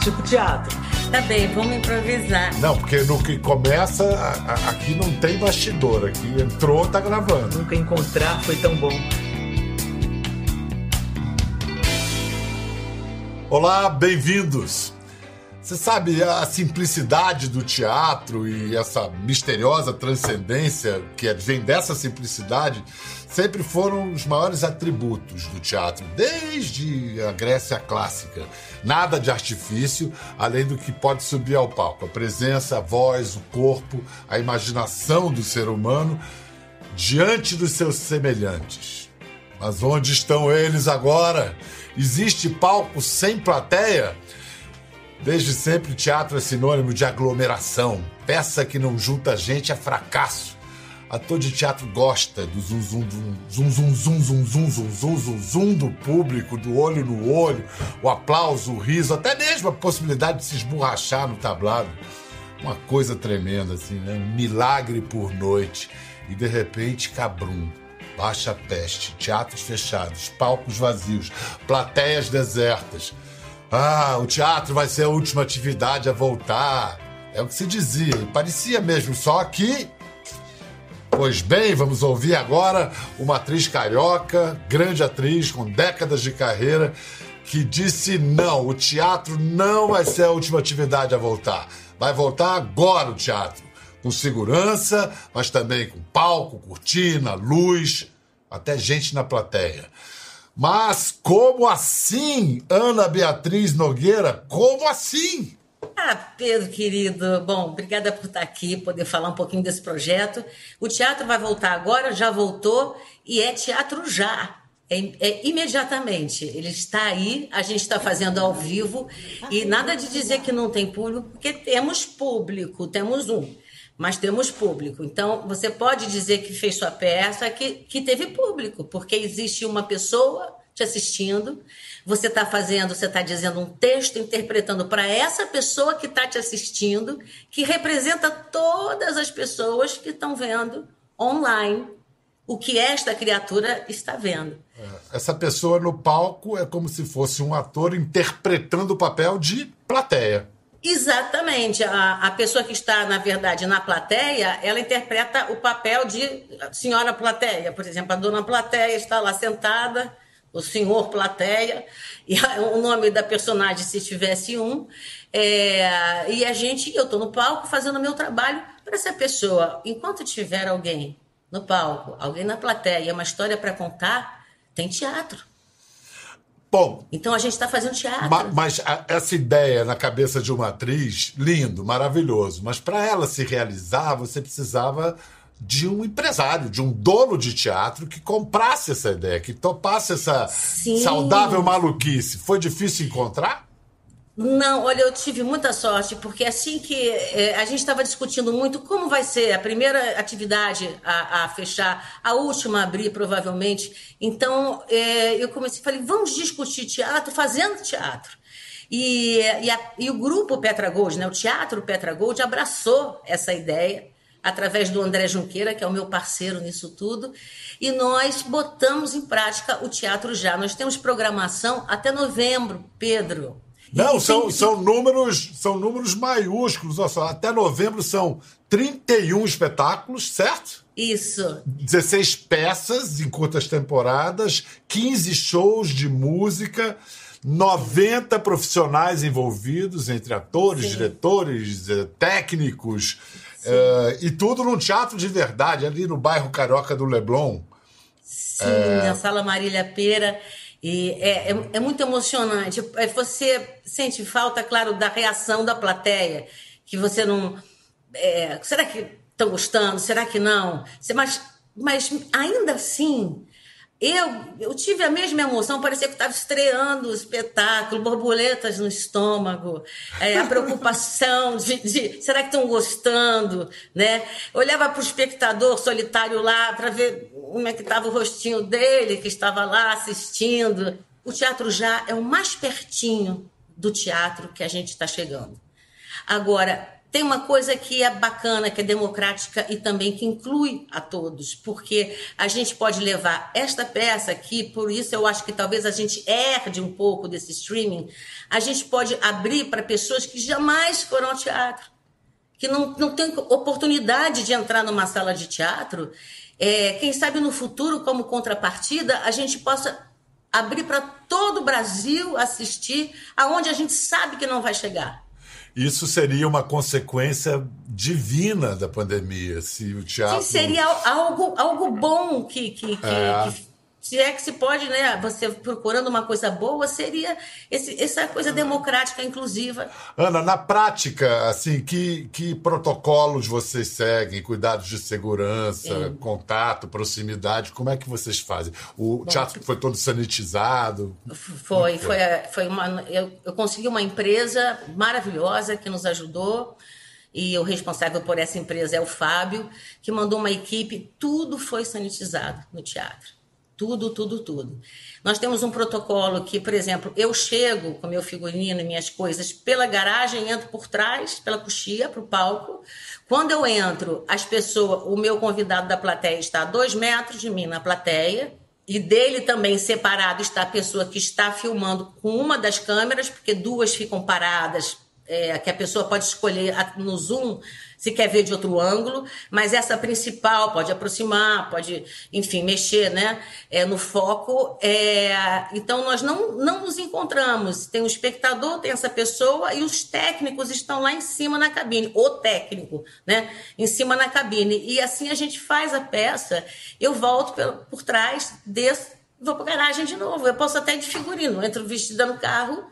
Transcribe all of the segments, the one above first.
tipo teatro. Tá bem, vamos improvisar. Não, porque no que começa, a- a- aqui não tem bastidor. Aqui entrou, tá gravando. Nunca encontrar foi tão bom. Olá, bem-vindos. Você sabe, a simplicidade do teatro e essa misteriosa transcendência que vem dessa simplicidade sempre foram os maiores atributos do teatro, desde a Grécia clássica. Nada de artifício, além do que pode subir ao palco. A presença, a voz, o corpo, a imaginação do ser humano diante dos seus semelhantes. Mas onde estão eles agora? Existe palco sem plateia? Desde sempre, teatro é sinônimo de aglomeração. Peça que não junta gente é fracasso. Ator de teatro gosta do zum zum zum zum zum zum zum zum zum zum zum do público, do olho no olho, o aplauso, o riso, até mesmo a possibilidade de se esborrachar no tablado. Uma coisa tremenda, assim, né? Um milagre por noite. E de repente, cabrum. Baixa peste, teatros fechados, palcos vazios, plateias desertas. Ah, o teatro vai ser a última atividade a voltar. É o que se dizia, parecia mesmo, só que. Pois bem, vamos ouvir agora uma atriz carioca, grande atriz, com décadas de carreira, que disse não, o teatro não vai ser a última atividade a voltar. Vai voltar agora o teatro. Com segurança, mas também com palco, cortina, luz, até gente na plateia. Mas como assim, Ana Beatriz Nogueira? Como assim? Ah, Pedro, querido, bom, obrigada por estar aqui, poder falar um pouquinho desse projeto. O teatro vai voltar agora, já voltou, e é teatro já. É, é imediatamente. Ele está aí, a gente está fazendo ao vivo, e nada de dizer que não tem público, porque temos público, temos um, mas temos público. Então, você pode dizer que fez sua peça, que, que teve público, porque existe uma pessoa te assistindo, você está fazendo, você está dizendo um texto, interpretando para essa pessoa que está te assistindo, que representa todas as pessoas que estão vendo online o que esta criatura está vendo. Essa pessoa no palco é como se fosse um ator interpretando o papel de plateia. Exatamente. A, a pessoa que está, na verdade, na plateia, ela interpreta o papel de senhora plateia. Por exemplo, a dona plateia está lá sentada, o senhor plateia, e a- o nome da personagem, se tivesse um. É, e a gente, eu estou no palco fazendo o meu trabalho para essa pessoa. Enquanto tiver alguém no palco, alguém na plateia, uma história para contar, tem teatro. Bom, Então a gente está fazendo teatro. ma- mas a- essa ideia na cabeça de uma atriz, lindo, maravilhoso. Mas para ela se realizar, você precisava de um empresário, de um dono de teatro que comprasse essa ideia, que topasse essa Sim. saudável maluquice. Foi difícil encontrar? Não, olha, eu tive muita sorte, porque assim que eh, a gente estava discutindo muito como vai ser a primeira atividade a, a fechar, a última a abrir, provavelmente. Então, eh, eu comecei, falei, vamos discutir teatro fazendo teatro. E, e, a- e o grupo Petra Gold, né, o Teatro Petra Gold, abraçou essa ideia através do André Junqueira, que é o meu parceiro nisso tudo, e nós botamos em prática o teatro já. Nós temos programação até novembro, Pedro. Não, E são, tem- são números são números maiúsculos. Olha só, até novembro são 31 espetáculos, certo? Isso. 16 peças em curtas temporadas, 15 shows de música, 90 profissionais envolvidos, entre atores, Sim. diretores, eh, técnicos, eh, e tudo num teatro de verdade, ali no bairro Carioca do Leblon. Sim, na Sala Marília Pera. E é, é, é muito emocionante. É, Você sente falta, claro, da reação da plateia, que você não. é, será que estão gostando? Será que não? Mas, mas ainda assim, eu, eu tive a mesma emoção, parecia que estava estreando o espetáculo, borboletas no estômago, é, a preocupação de, de será que estão gostando, né? Olhava para o espectador solitário lá para ver como é que estava o rostinho dele, que estava lá assistindo. O teatro já é o mais pertinho do teatro que a gente está chegando. Agora, tem uma coisa que é bacana, que é democrática e também que inclui a todos, porque a gente pode levar esta peça aqui, por isso eu acho que talvez a gente herde um pouco desse streaming, a gente pode abrir para pessoas que jamais foram ao teatro, que não, não têm oportunidade de entrar numa sala de teatro. É, quem sabe no futuro, como contrapartida, a gente possa abrir para todo o Brasil assistir, aonde a gente sabe que não vai chegar. Isso seria uma consequência divina da pandemia, se o teatro. Sim, seria algo, algo bom que, que, que, é. que se é que se pode, né? Você procurando uma coisa boa, seria esse, essa coisa democrática, inclusiva. Ana, na prática, assim, que, que protocolos vocês seguem? Cuidados de segurança, Sim. contato, proximidade, como é que vocês fazem? O Bom, teatro foi todo sanitizado? Foi, foi, foi uma. Eu, eu consegui uma empresa maravilhosa que nos ajudou e o responsável por essa empresa é o Fábio, que mandou uma equipe, tudo foi sanitizado no teatro. Tudo, tudo, tudo. Nós temos um protocolo que, por exemplo, eu chego com meu figurino e minhas coisas pela garagem, entro por trás, pela coxia, para o palco. Quando eu entro, as pessoas, o meu convidado da plateia está a dois metros de mim na plateia. E dele também separado está a pessoa que está filmando com uma das câmeras, porque duas ficam paradas, é, que a pessoa pode escolher no zoom se quer ver de outro ângulo, mas essa principal pode aproximar, pode, enfim, mexer né, é, no foco. É, então, nós não, não nos encontramos. Tem o espectador, tem essa pessoa, e os técnicos estão lá em cima na cabine, o técnico, né, em cima na cabine. E assim a gente faz a peça. Eu volto por, por trás, desço, vou para garagem de novo. Eu posso até de figurino, entro vestida no carro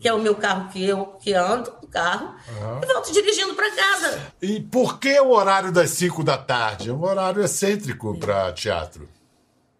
que é o meu carro que eu que ando, o carro, uhum. e volto dirigindo para casa. E por que o horário das 5 da tarde? É um horário excêntrico para teatro.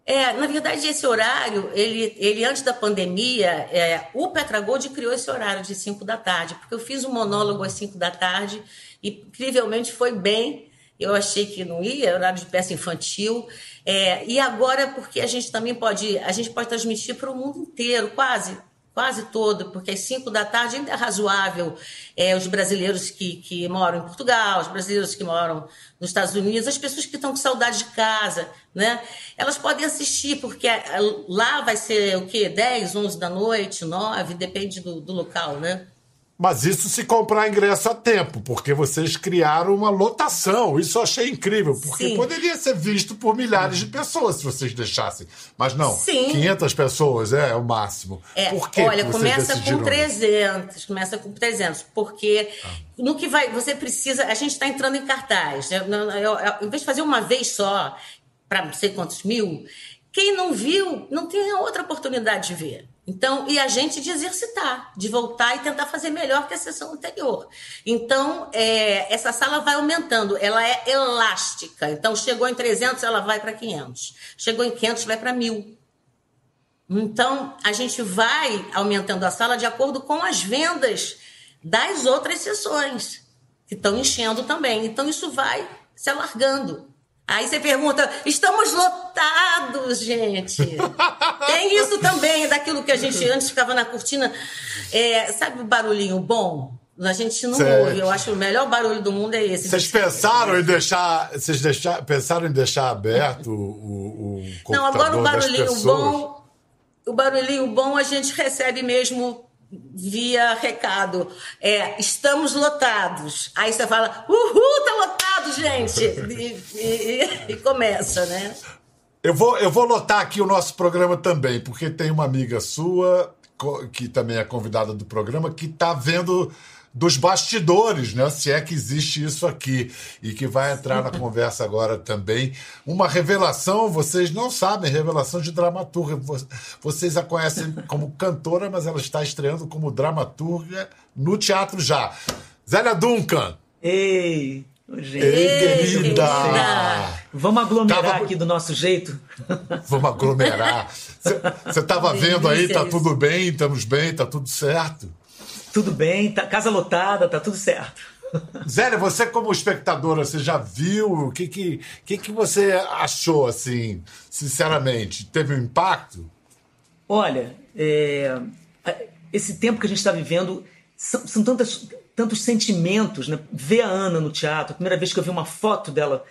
É, na verdade, esse horário, ele, ele antes da pandemia, é, o Petragold criou esse horário de 5 da tarde, porque eu fiz um monólogo às 5 da tarde e, incrivelmente, foi bem. Eu achei que não ia, horário de peça infantil. É, e agora, porque a gente também pode, a gente pode transmitir para o mundo inteiro, quase quase todo, porque às 5 da tarde ainda é razoável é, os brasileiros que, que moram em Portugal, os brasileiros que moram nos Estados Unidos, as pessoas que estão com saudade de casa, né? Elas podem assistir, porque é, lá vai ser o quê? 10, 11 da noite, 9, depende do, do local, né? Mas isso se comprar ingresso a tempo, porque vocês criaram uma lotação. Isso eu achei incrível, porque Sim. poderia ser visto por milhares de pessoas se vocês deixassem. Mas não, Sim. 500 pessoas é, é o máximo. É, por quê olha, começa com 300, isso? começa com 300, porque ah. no que vai, você precisa, a gente está entrando em cartaz. Eu, eu, eu, em vez de fazer uma vez só, para não sei quantos mil, quem não viu, não tem outra oportunidade de ver. Então, e a gente de exercitar, de voltar e tentar fazer melhor que a sessão anterior. Então, é, essa sala vai aumentando, ela é elástica. Então, chegou em 300, ela vai para 500. Chegou em 500, vai para 1000. Então, a gente vai aumentando a sala de acordo com as vendas das outras sessões, que estão enchendo também. Então, isso vai se alargando. Aí você pergunta, estamos lotados, gente. Tem isso também, daquilo que a gente antes ficava na cortina. É, sabe o barulhinho bom? A gente não certo. ouve. Eu acho que o melhor barulho do mundo é esse. Vocês pensaram em deixar. Vocês deixar, pensaram em deixar aberto o, o Não, agora o barulhinho bom. O barulhinho bom a gente recebe mesmo via recado. É, estamos lotados. Aí você fala, uhul, tá lotado, gente! E, e, e, começa, né? Eu vou, eu vou lotar aqui o nosso programa também, porque tem uma amiga sua, que também é convidada do programa, que está vendo dos bastidores, né? Se é que existe isso aqui e que vai entrar na conversa agora também. Uma revelação, vocês não sabem, revelação de dramaturga. Vocês a conhecem como cantora, mas ela está estreando como dramaturga no teatro já. Zélia Duncan. Ei! Gente. Ei, querida! Vamos aglomerar Tava... aqui do nosso jeito? Vamos aglomerar. Você estava vendo aí, tá tudo bem, estamos bem, tá tudo certo? Tudo bem, tá casa lotada, tá tudo certo. Zélia, você como espectadora, você já viu? O que que, que, que você achou, assim, sinceramente? Teve um impacto? Olha, é, esse tempo que a gente está vivendo são, são, tantas tantos sentimentos, né? Ver a Ana no teatro, a primeira vez que eu vi uma foto dela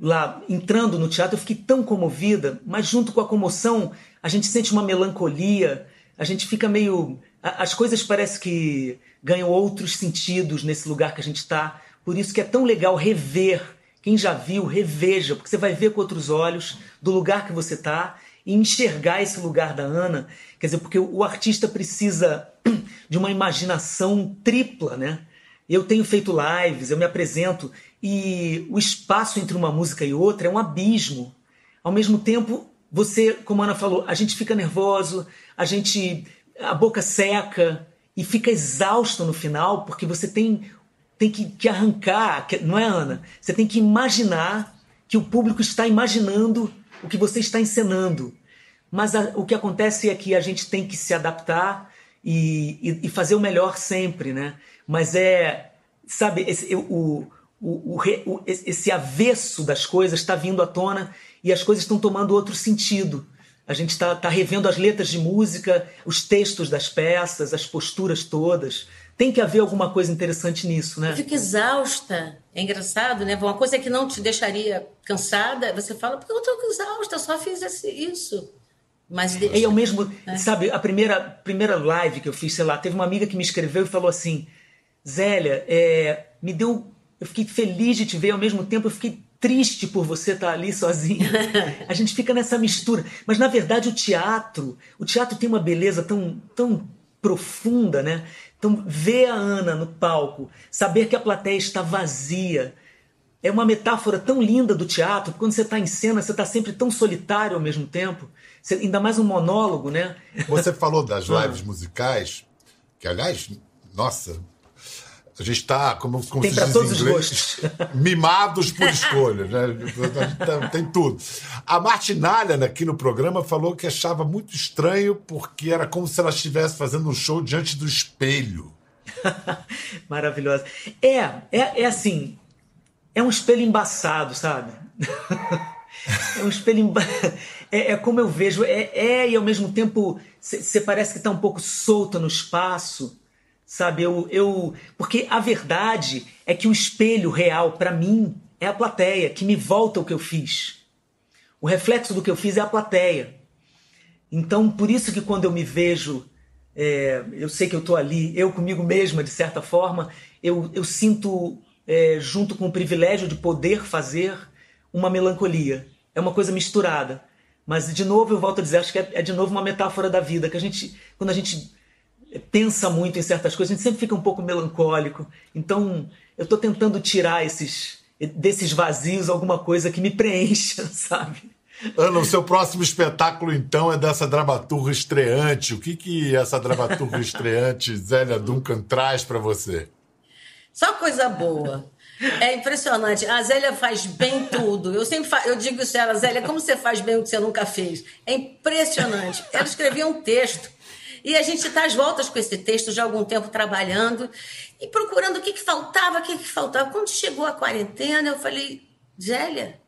lá entrando no teatro, eu fiquei tão comovida, mas junto com a comoção, a gente sente uma melancolia, a gente fica meio. As coisas parece que ganham outros sentidos nesse lugar que a gente está. Por isso que é tão legal rever. Quem já viu, reveja, porque você vai ver com outros olhos do lugar que você está e enxergar esse lugar da Ana. Quer dizer, porque o artista precisa de uma imaginação tripla, né? Eu tenho feito lives, eu me apresento e o espaço entre uma música e outra é um abismo. Ao mesmo tempo, você, como a Ana falou, a gente fica nervoso, a gente a boca seca e fica exausto no final porque você tem tem que, que arrancar, não é Ana? Você tem que imaginar que o público está imaginando o que você está encenando. Mas a, o que acontece é que a gente tem que se adaptar e, e, e fazer o melhor sempre, né? Mas é, sabe, esse, o, o, o, esse avesso das coisas está vindo à tona e as coisas estão tomando outro sentido. A gente está tá revendo as letras de música, os textos das peças, as posturas todas. Tem que haver alguma coisa interessante nisso, né? Eu fico exausta. É engraçado, né? Uma coisa que não te deixaria cansada, você fala, porque eu estou exausta, só fiz esse, isso. Mas deixa. E eu mesmo, é. sabe, a primeira, primeira live que eu fiz, sei lá, teve uma amiga que me escreveu e falou assim: Zélia, é, me deu. Eu fiquei feliz de te ver, ao mesmo tempo eu fiquei triste por você estar ali sozinha. A gente fica nessa mistura. Mas na verdade o teatro, o teatro tem uma beleza tão, tão profunda, né? Então ver a Ana no palco, saber que a plateia está vazia, é uma metáfora tão linda do teatro. Quando você está em cena, você está sempre tão solitário ao mesmo tempo. Você, ainda mais um monólogo, né? Você falou das ah. lives musicais, que aliás, nossa, a gente está, como, como tem se diz todos inglês, mimados por escolha, né? tem tudo. A Martinalha, aqui no programa, falou que achava muito estranho porque era como se ela estivesse fazendo um show diante do espelho. Maravilhosa. É, é, é assim, é um espelho embaçado, sabe? é um espelho emba... é, é, como eu vejo, é, é e ao mesmo tempo você parece que está um pouco solta no espaço Sabe, eu, eu. Porque a verdade é que o espelho real, para mim, é a plateia, que me volta o que eu fiz. O reflexo do que eu fiz é a plateia. Então, por isso que quando eu me vejo, é, eu sei que eu estou ali, eu comigo mesma, de certa forma, eu, eu sinto, é, junto com o privilégio de poder fazer, uma melancolia. É uma coisa misturada. Mas, de novo, eu volto a dizer, acho que é, é de novo uma metáfora da vida, que a gente, quando a gente pensa muito em certas coisas, a gente sempre fica um pouco melancólico. Então, eu estou tentando tirar esses desses vazios alguma coisa que me preencha, sabe? Ana, o seu próximo espetáculo, então, é dessa dramaturga estreante. O que, que essa dramaturga estreante, Zélia Duncan, traz para você? Só coisa boa. É impressionante. A Zélia faz bem tudo. Eu sempre fa... eu digo isso a ela, Zélia, como você faz bem o que você nunca fez? É impressionante. Ela escrevia um texto e a gente está às voltas com esse texto já há algum tempo trabalhando e procurando o que, que faltava, o que, que faltava. Quando chegou a quarentena, eu falei, Zélia,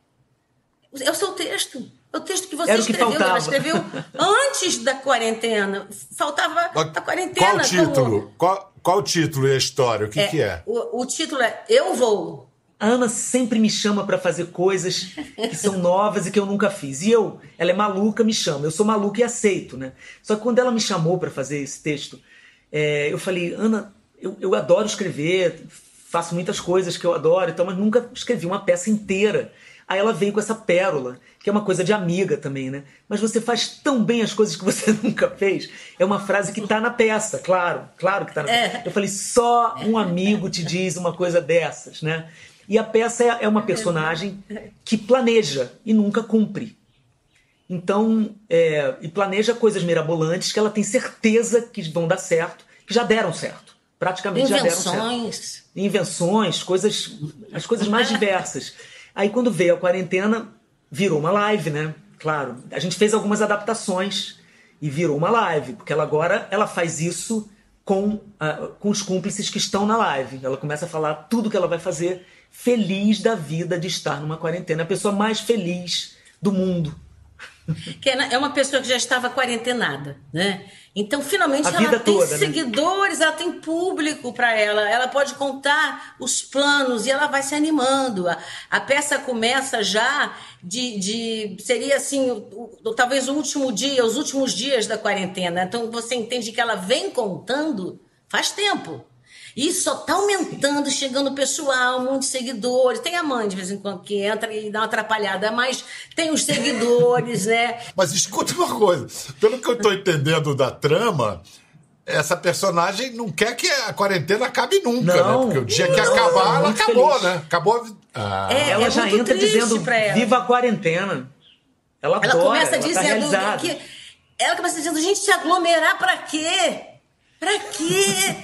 é o seu texto. É o texto que você Era escreveu. Que ela escreveu antes da quarentena. Faltava a quarentena. Qual o título? Como... Qual, qual o título e a história? O que é? Que é? O, o título é Eu Vou. A Ana sempre me chama para fazer coisas que são novas e que eu nunca fiz. E eu, ela é maluca, me chama. Eu sou maluca e aceito, né? Só que quando ela me chamou para fazer esse texto, é, eu falei, Ana, eu, eu adoro escrever, faço muitas coisas que eu adoro, então, mas nunca escrevi uma peça inteira. Aí ela veio com essa pérola, que é uma coisa de amiga também, né? Mas você faz tão bem as coisas que você nunca fez. É uma frase que tá na peça, claro, claro que tá na peça. É. Eu falei, só um amigo te diz uma coisa dessas, né? E a peça é, é uma personagem que planeja e nunca cumpre. Então, é, e planeja coisas mirabolantes que ela tem certeza que vão dar certo, que já deram certo. Praticamente Invenções. já deram certo. Invenções, coisas, as coisas mais diversas. Aí quando veio a quarentena, virou uma live, né? Claro, a gente fez algumas adaptações e virou uma live, porque ela agora ela faz isso com, uh, com os cúmplices que estão na live. Ela começa a falar tudo que ela vai fazer feliz da vida de estar numa quarentena, a pessoa mais feliz do mundo. que é uma pessoa que já estava quarentenada, né? Então, finalmente, A ela tem toda, né? seguidores, ela tem público para ela, ela pode contar os planos e ela vai se animando. A, a peça começa já de, de seria assim, o- o- talvez o último dia, os últimos dias da quarentena. Então, você entende que ela vem contando faz tempo. E só tá aumentando, chegando pessoal, um monte de seguidores. Tem a mãe de vez em quando que entra e dá uma atrapalhada, mas tem os seguidores, né? Mas escuta uma coisa. Pelo que eu tô entendendo da trama, essa personagem não quer que a quarentena acabe nunca, Não. né? Porque o dia que Não, acabar, ela é acabou, feliz. né? Acabou a vida. Ah, É, ela já muito entra dizendo pra ela. viva a quarentena. Ela adora, Ela começa ela tá dizendo realizada. que. Ela começa dizendo, gente, se aglomerar pra quê? Pra quê?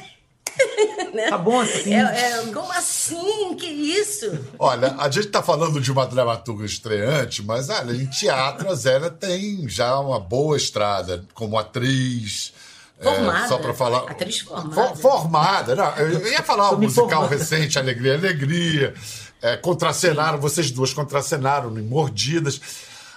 Né? Tá bom assim. É, é, como assim? Que isso? Olha, a gente tá falando de uma dramaturga estreante, mas olha, em teatro a Zélia tem já uma boa estrada como atriz. é, Formada. só para falar. Atriz formada. For- formada. Não, eu ia falar o me musical formando. recente, Alegria, Alegria. É, contracenaram, vocês duas contracenaram em Mordidas.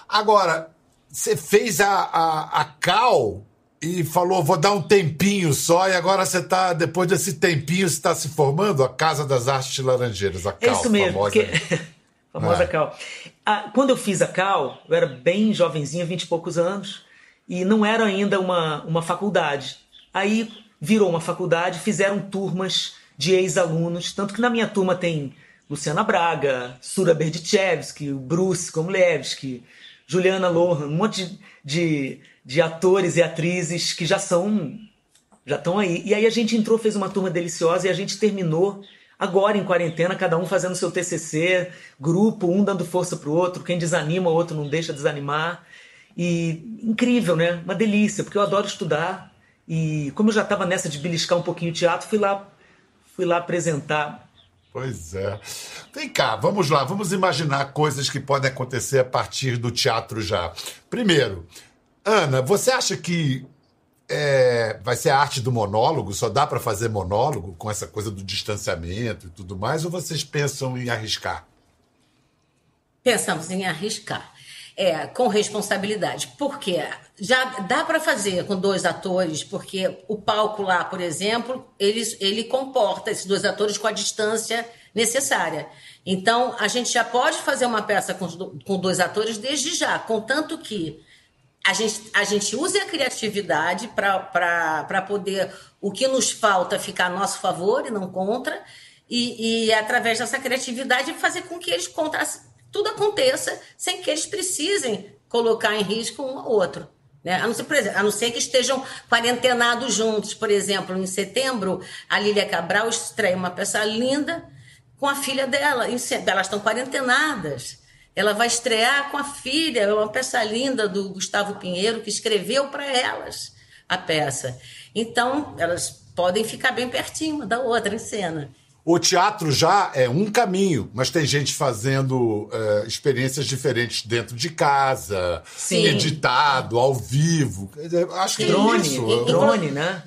Agora, você fez a, a, a Cal e falou, vou dar um tempinho só, e agora você tá, depois desse tempinho, você está se formando? A Casa das Artes Laranjeiras, a É Cal, isso mesmo, famosa. porque. famosa É. Cal. Ah, quando eu fiz a Cal, eu era bem jovenzinha, vinte e poucos anos, e não era ainda uma, uma faculdade. Aí virou uma faculdade, fizeram turmas de ex-alunos, tanto que na minha turma tem Luciana Braga, Sura Berdichevsky, Bruce Komlevski, Juliana Lohan, um monte de, de, atores e atrizes que já são já estão aí. E aí a gente entrou, fez uma turma deliciosa e a gente terminou agora em quarentena, cada um fazendo seu TCC, grupo, um dando força pro outro, quem desanima, o outro não deixa desanimar. E incrível, né? Uma delícia, porque eu adoro estudar. E como eu já estava nessa de beliscar um pouquinho o teatro, fui lá, fui lá apresentar. Pois é. Vem cá, vamos lá, vamos imaginar coisas que podem acontecer a partir do teatro já. Primeiro, Ana, você acha que é, vai ser a arte do monólogo? Só dá para fazer monólogo com essa coisa do distanciamento e tudo mais? Ou vocês pensam em arriscar? Pensamos em arriscar. É, com responsabilidade. Por quê? Já dá para fazer com dois atores, porque o palco lá, por exemplo, ele, ele comporta esses dois atores com a distância necessária. Então, a gente já pode fazer uma peça com, com dois atores desde já, contanto que a gente, a gente use a criatividade para poder o que nos falta ficar a nosso favor e não contra, e, e através dessa criatividade fazer com que eles contra, tudo aconteça sem que eles precisem colocar em risco um ao outro. Né? A, não ser, exemplo, a não ser que estejam quarentenados juntos. Por exemplo, em setembro, a Lília Cabral estreia uma peça linda com a filha dela. Elas estão quarentenadas. Ela vai estrear com a filha, é uma peça linda do Gustavo Pinheiro, que escreveu para elas a peça. Então, elas podem ficar bem pertinho uma da outra em cena. O teatro já é um caminho, mas tem gente fazendo é, experiências diferentes dentro de casa, Sim. editado, ao vivo. Acho que é Drone, isso. drone, né?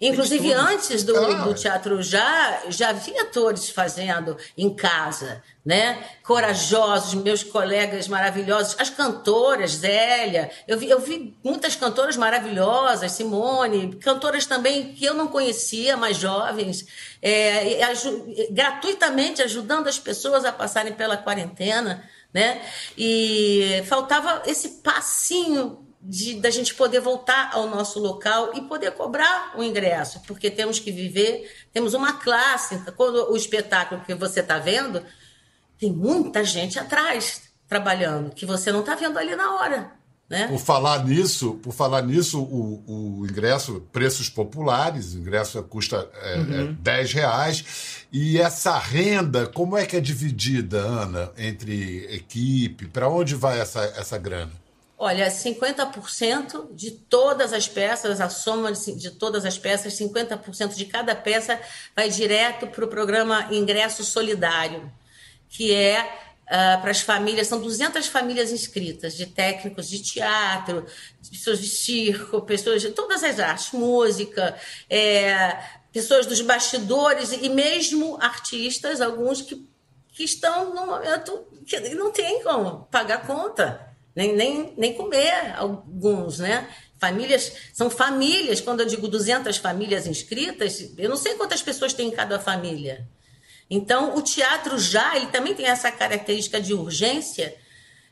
Inclusive, antes do, Ah. do teatro já, já vi atores fazendo em casa, né? Corajosos, meus colegas maravilhosos, as cantoras, Zélia. Eu vi, eu vi muitas cantoras maravilhosas, Simone, cantoras também que eu não conhecia, mais jovens, é, gratuitamente ajudando as pessoas a passarem pela quarentena, né? E faltava esse passinho de, da gente poder voltar ao nosso local e poder cobrar o ingresso, porque temos que viver, temos uma classe. Quando o espetáculo que você está vendo, tem muita gente atrás trabalhando, que você não está vendo ali na hora. Né? Por falar nisso, por falar nisso, o, o ingresso, preços populares, o ingresso custa é, é 10 reais. E essa renda, como é que é dividida, Ana, entre equipe? Para onde vai essa, essa grana? Olha, 50% de todas as peças, a soma de, todas as peças, 50% de cada peça vai direto para o programa Ingresso Solidário, que é ah, para as famílias, são 200 famílias inscritas, de técnicos de teatro, de pessoas de circo, pessoas de todas as artes, música, é, pessoas dos bastidores e mesmo artistas, alguns que, que estão no momento que não tem como pagar conta nem, nem, nem comer alguns, né? Famílias, são famílias, quando eu digo 200 famílias inscritas, eu não sei quantas pessoas tem em cada família. Então, o teatro já, ele também tem essa característica de urgência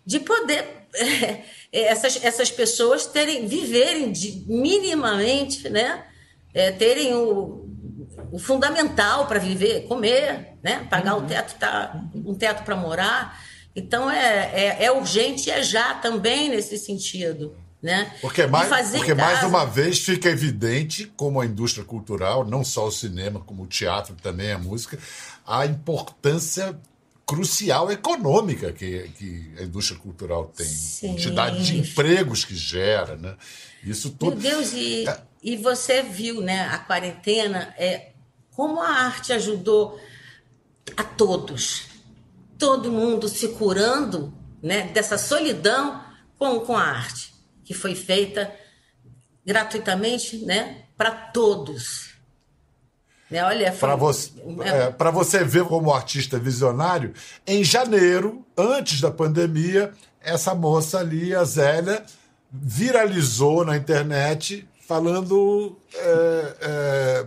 de poder é, essas, essas pessoas terem, viverem de, minimamente, né? É, terem o, o fundamental para viver, comer, né? Pagar uhum. o teto, tá, um teto para morar. Então é, é, é, urgente e é já também nesse sentido. Né? Porque, mais, porque mais uma vez fica evidente como a indústria cultural, não só o cinema, como o teatro, também a música, a importância crucial econômica que, que a indústria cultural tem, Sim. quantidade de empregos que gera, né? Isso tudo. Meu Deus, e, é... e você viu, né, a quarentena, é, como a arte ajudou a todos, todo mundo se curando, né, dessa solidão com, com a arte, que foi feita gratuitamente, né, para todos. Né? Olha, para você, é, é você ver como artista visionário, em janeiro, antes da pandemia, essa moça ali, a Zélia, viralizou na internet falando, é, é,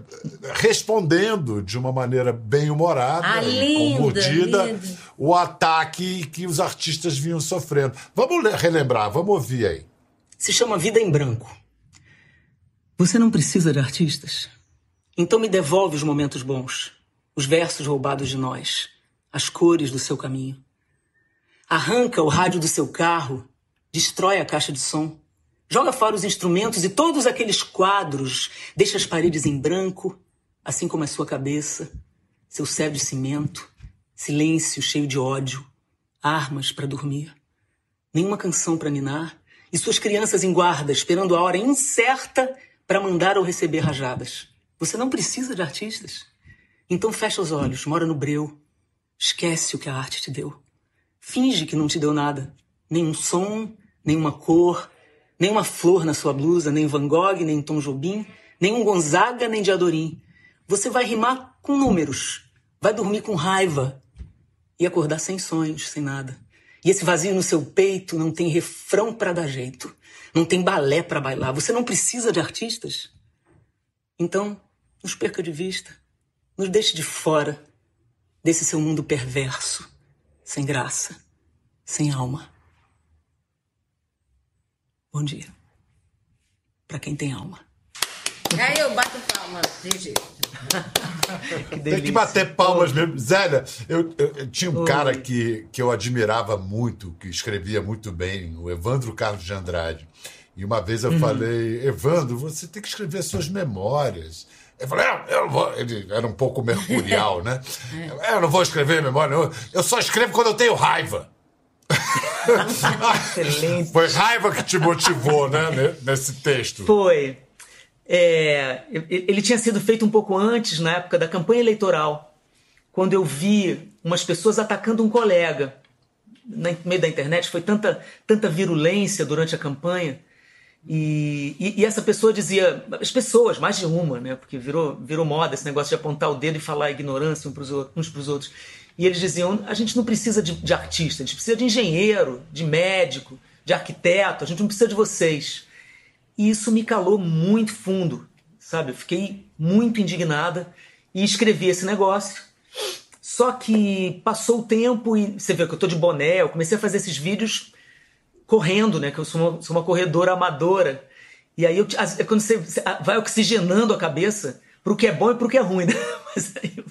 respondendo de uma maneira bem humorada ah, e com mordida o ataque que os artistas vinham sofrendo. Vamos relembrar, vamos ouvir aí. Se chama Vida em Branco. Você não precisa de artistas. Então me devolve os momentos bons, os versos roubados de nós, as cores do seu caminho. Arranca o rádio do seu carro, destrói a caixa de som, joga fora os instrumentos e todos aqueles quadros, deixa as paredes em branco, assim como a sua cabeça, seu céu de cimento, silêncio cheio de ódio, armas para dormir, nenhuma canção para ninar e suas crianças em guarda esperando a hora incerta para mandar ou receber rajadas. Você não precisa de artistas. Então fecha os olhos, mora no breu. Esquece o que a arte te deu. Finge que não te deu nada. Nenhum som, nenhuma cor, nenhuma flor na sua blusa, nem Van Gogh, nem Tom Jobim, nenhum Gonzaga, nem Diadorim. Você vai rimar com números. Vai dormir com raiva. E acordar sem sonhos, sem nada. E esse vazio no seu peito não tem refrão para dar jeito. Não tem balé para bailar. Você não precisa de artistas. Então, nos perca de vista, nos deixe de fora desse seu mundo perverso, sem graça, sem alma. Bom dia. Para quem tem alma. Aí eu bato palma, Gigi. que Tem que bater palmas mesmo. Zélia, eu, eu, eu tinha um Oi. cara que, que eu admirava muito, que escrevia muito bem, o Evandro Carlos de Andrade. E uma vez eu uhum. falei, Evandro, você tem que escrever suas memórias. Eu falei, é, eu não vou. Ele era um pouco mercurial, né? É. Eu não vou escrever memória, não. eu só escrevo quando eu tenho raiva. Excelente. Foi raiva que te motivou, né, nesse texto. Foi. É, ele tinha sido feito um pouco antes, na época da campanha eleitoral, quando eu vi umas pessoas atacando um colega. No meio da internet, foi tanta, tanta virulência durante a campanha e, e, e, essa pessoa dizia, as pessoas, mais de uma, né? Porque virou, virou moda esse negócio de apontar o dedo e falar ignorância uns para os outros. E eles diziam: a gente não precisa de, de artista, a gente precisa de engenheiro, de médico, de arquiteto, a gente não precisa de vocês. E isso me calou muito fundo, sabe? Eu fiquei muito indignada e escrevi esse negócio. Só que passou o tempo e você vê que eu tô de boné, eu comecei a fazer esses vídeos correndo, né? Que eu sou uma, sou uma corredora amadora. E aí eu, quando você vai oxigenando a cabeça pro que é bom e pro que é ruim, né? Aí, eu,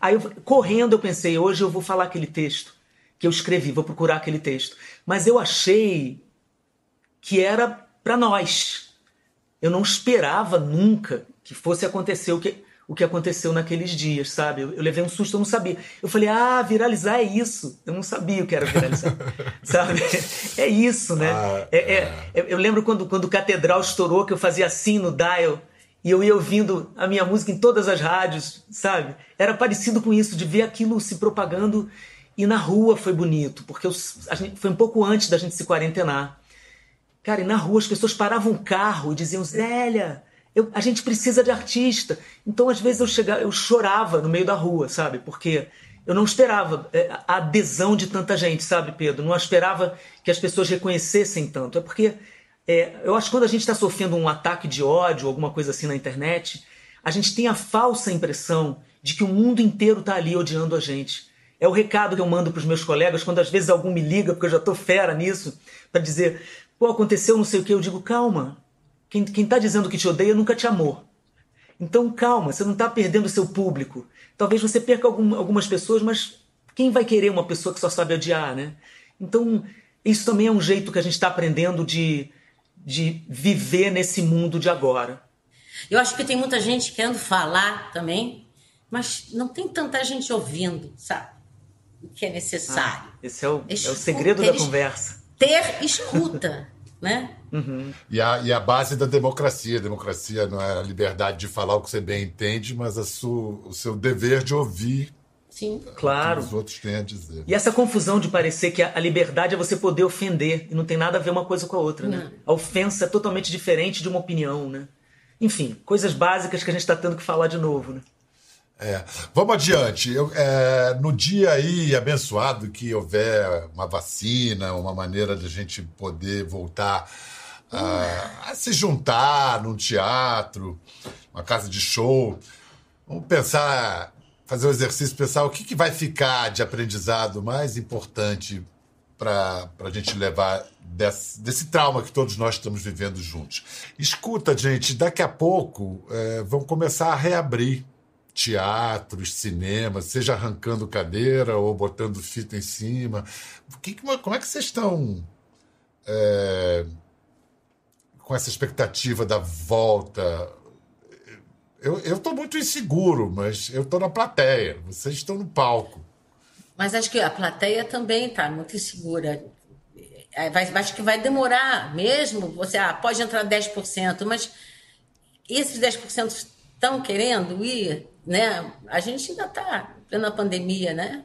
aí eu, correndo eu pensei, hoje eu vou falar aquele texto que eu escrevi, vou procurar aquele texto. Mas eu achei que era para nós. Eu não esperava nunca que fosse acontecer o que o que aconteceu naqueles dias, sabe? Eu, eu, levei um susto, eu não sabia. Eu falei, ah, viralizar é isso. Eu não sabia o que era viralizar, sabe? É isso, né? Ah, é, é, é. Eu lembro quando, quando o Catedral estourou, que eu fazia assim no dial e eu ia ouvindo a minha música em todas as rádios, sabe? Era parecido com isso, de ver aquilo se propagando. E na rua foi bonito, porque eu, gente, foi um pouco antes da gente se quarentenar. Cara, e na rua as pessoas paravam o carro e diziam, Zélia, eu, a gente precisa de artista. Então, às vezes, eu chegava, eu chorava no meio da rua, sabe? Porque eu não esperava é, a adesão de tanta gente, sabe, Pedro? Não esperava que as pessoas reconhecessem tanto. É porque é, eu acho que quando a gente está sofrendo um ataque de ódio, alguma coisa assim na internet, a gente tem a falsa impressão de que o mundo inteiro está ali odiando a gente. É o recado que eu mando para os meus colegas quando às vezes algum me liga, porque eu já estou fera nisso, para dizer: pô, aconteceu não sei o que. Eu digo: calma, quem está dizendo que te odeia nunca te amou. Então calma, você não está perdendo o seu público. Talvez você perca algum, algumas pessoas, mas quem vai querer uma pessoa que só sabe odiar, né? Então isso também é um jeito que a gente está aprendendo de, de viver nesse mundo de agora. Eu acho que tem muita gente querendo falar também, mas não tem tanta gente ouvindo, sabe? O que é necessário. Ah, esse é o, é o segredo da conversa. Ter escuta né? Uhum. E, a, e a base da democracia. A democracia não é a liberdade de falar o que você bem entende, mas a sua, o seu dever de ouvir Sim. Claro. O que os outros têm a dizer. E essa confusão de parecer que a liberdade é você poder ofender e não tem nada a ver uma coisa com a outra, né? não. né? A ofensa é totalmente diferente de uma opinião, né? Enfim, coisas básicas que a gente está tendo que falar de novo, né? É. Vamos adiante. Eu, é, no dia aí abençoado que houver uma vacina, uma maneira de a gente poder voltar a, a se juntar num teatro, uma casa de show, vamos pensar, fazer um exercício, pensar o que, que vai ficar de aprendizado mais importante para a gente levar desse, desse, trauma que todos nós estamos vivendo juntos. Escuta, gente, daqui a pouco é, vão começar a reabrir teatros, cinemas, seja arrancando cadeira ou botando fita em cima. Que, como é que vocês estão é, com essa expectativa da volta? Eu estou muito inseguro, mas eu estou na plateia, vocês estão no palco. Mas acho que a plateia também está muito insegura. É, vai, acho que vai demorar mesmo. Você ah, pode entrar 10%, mas esses 10% estão querendo ir né? A gente ainda está na pandemia, né?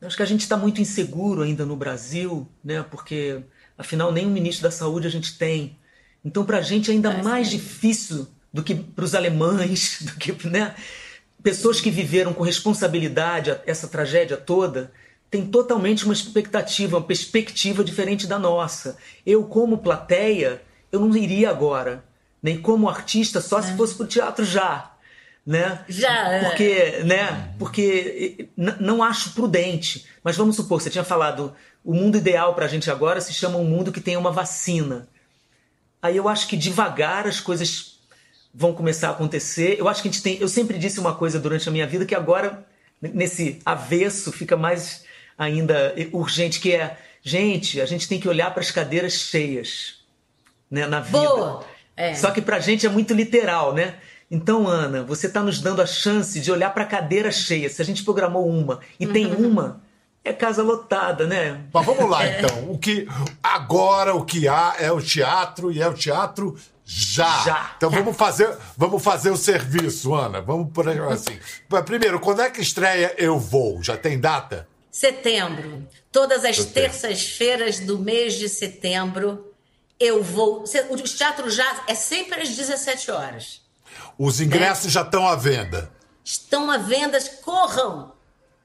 Eu acho que a gente está muito inseguro ainda no Brasil, né? Porque afinal nem um ministro da saúde a gente tem. Então para a gente é ainda mais difícil do que para os alemães, do que, né? Pessoas que viveram com responsabilidade essa tragédia toda têm totalmente uma expectativa, uma perspectiva diferente da nossa. Eu como plateia, eu não iria agora, nem como artista só é. se fosse para o teatro já né? Já, é. Porque, né? Porque não acho prudente. Mas vamos supor, você tinha falado, o mundo ideal para a gente agora se chama um mundo que tem uma vacina. Aí eu acho que devagar as coisas vão começar a acontecer. Eu acho que a gente tem. Eu sempre disse uma coisa durante a minha vida que agora, nesse avesso, fica mais ainda urgente, que é, gente, a gente tem que olhar para as cadeiras cheias né, na vida. Boa! É. Só que pra gente é muito literal, né? Então, Ana, você está nos dando a chance de olhar para a cadeira cheia. Se a gente programou uma e tem uhum. uma, é casa lotada, né? Mas vamos lá, é. então. O que agora o que há é o teatro e é o teatro já. Já. Então vamos fazer, vamos fazer o serviço, Ana. Vamos por assim. Primeiro, quando é que estreia Eu Vou? Já tem data? Setembro. Todas as terças-feiras do mês de setembro, eu vou. O teatro já é sempre às 17 horas. Os ingressos né? já estão à venda. Estão à venda, corram!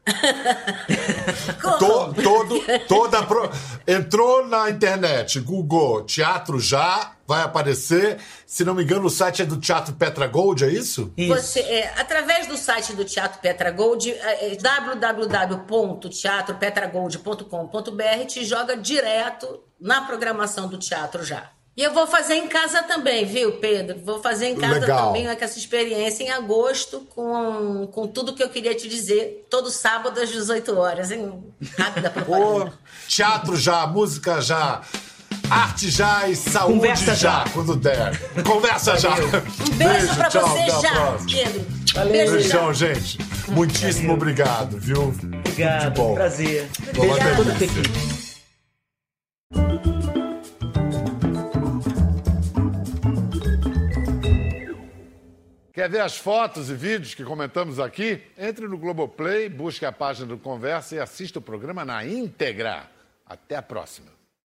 corram. To, todo, toda pro... Entrou na internet, Google Teatro Já, vai aparecer. Se não me engano, o site é do Teatro Petra Gold, é isso? isso. Você, é, através do site do Teatro Petra Gold, é, é www.teatropetragold.com.br, te joga direto na programação do Teatro Já. E eu vou fazer em casa também, viu, Pedro? Vou fazer em casa Legal. também né, com essa experiência em agosto, com, com tudo que eu queria te dizer, todo sábado às 18 horas, hein? Rápida propaganda. teatro já, música já. Arte já e saúde Conversa já, já, quando der. Conversa já. Um beijo, beijo pra tchau, você já, Pedro. Valeu. Beijo, Beijão, gente. Muitíssimo Valeu. obrigado, viu? Obrigado, bom. prazer. Beijo pra todo mundo. Quer ver as fotos e vídeos que comentamos aqui? Entre no Globoplay, busque a página do Conversa e assista o programa na íntegra. Até a próxima.